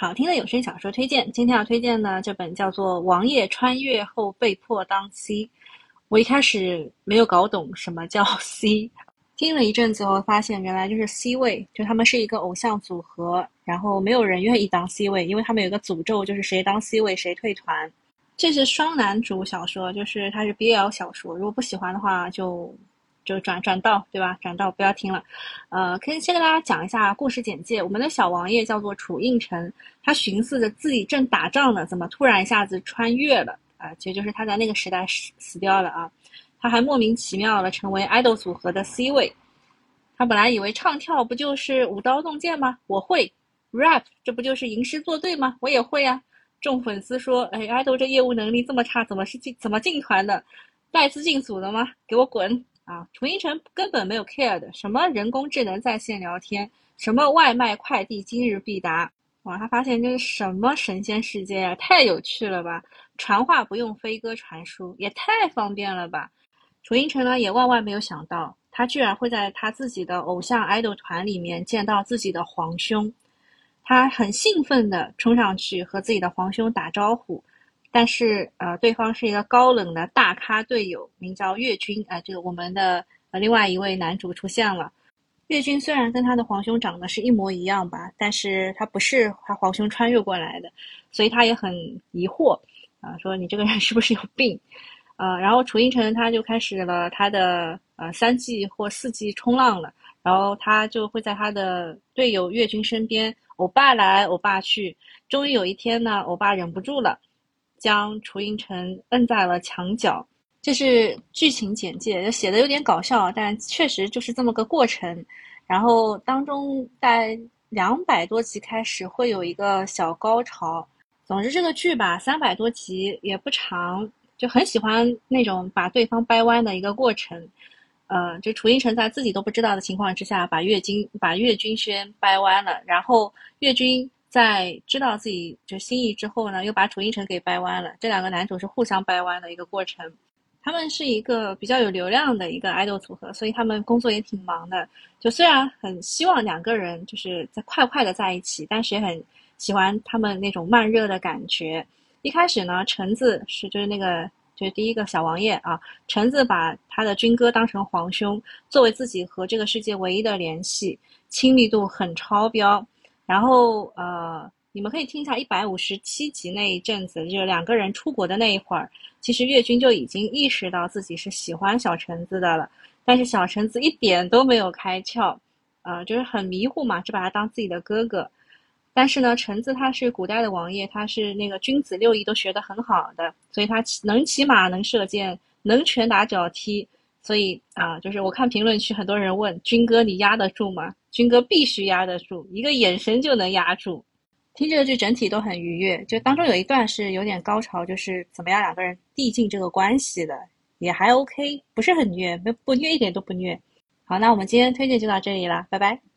好听的有声小说推荐，今天要推荐的这本叫做《王爷穿越后被迫当 C》。我一开始没有搞懂什么叫 C，听了一阵子后发现原来就是 C 位，就他们是一个偶像组合，然后没有人愿意当 C 位，因为他们有个诅咒，就是谁当 C 位谁退团。这是双男主小说，就是它是 BL 小说，如果不喜欢的话就。就转转到对吧？转到不要听了，呃，可以先跟大家讲一下故事简介。我们的小王爷叫做楚应城，他寻思着自己正打仗呢，怎么突然一下子穿越了啊？其实就是他在那个时代死死掉了啊。他还莫名其妙的成为爱豆组合的 C 位。他本来以为唱跳不就是舞刀弄剑吗？我会 rap，这不就是吟诗作对吗？我也会啊。众粉丝说，哎，爱豆这业务能力这么差，怎么是进怎么进团的？带资进组的吗？给我滚！啊，楚英成根本没有 care 的，什么人工智能在线聊天，什么外卖快递今日必达，哇，他发现这是什么神仙世界啊，太有趣了吧！传话不用飞鸽传书，也太方便了吧！楚英成呢，也万万没有想到，他居然会在他自己的偶像 idol 团里面见到自己的皇兄，他很兴奋的冲上去和自己的皇兄打招呼。但是，呃，对方是一个高冷的大咖队友，名叫岳军，啊，这个我们的呃另外一位男主出现了。岳军虽然跟他的皇兄长得是一模一样吧，但是他不是他皇兄穿越过来的，所以他也很疑惑，啊，说你这个人是不是有病？呃，然后楚英成他就开始了他的呃三季或四季冲浪了，然后他就会在他的队友岳军身边，欧巴来欧巴去，终于有一天呢，欧巴忍不住了。将楚英成摁在了墙角，这是剧情简介，写的有点搞笑，但确实就是这么个过程。然后当中在两百多集开始会有一个小高潮。总之这个剧吧，三百多集也不长，就很喜欢那种把对方掰弯的一个过程。呃，就楚英成在自己都不知道的情况之下，把岳军把岳君轩掰弯了，然后岳军。在知道自己就心意之后呢，又把楚英成给掰弯了。这两个男主是互相掰弯的一个过程。他们是一个比较有流量的一个爱豆组合，所以他们工作也挺忙的。就虽然很希望两个人就是在快快的在一起，但是也很喜欢他们那种慢热的感觉。一开始呢，橙子是就是那个就是第一个小王爷啊，橙子把他的军哥当成皇兄，作为自己和这个世界唯一的联系，亲密度很超标。然后呃，你们可以听一下一百五十七集那一阵子，就是两个人出国的那一会儿，其实岳军就已经意识到自己是喜欢小橙子的了，但是小橙子一点都没有开窍，呃，就是很迷糊嘛，就把他当自己的哥哥。但是呢，橙子他是古代的王爷，他是那个君子六艺都学得很好的，所以他能骑马，能射箭，能拳打脚踢。所以啊，就是我看评论区很多人问军哥，你压得住吗？军哥必须压得住，一个眼神就能压住。听这个剧整体都很愉悦，就当中有一段是有点高潮，就是怎么样两个人递进这个关系的，也还 OK，不是很虐，不不虐一点都不虐。好，那我们今天推荐就到这里了，拜拜。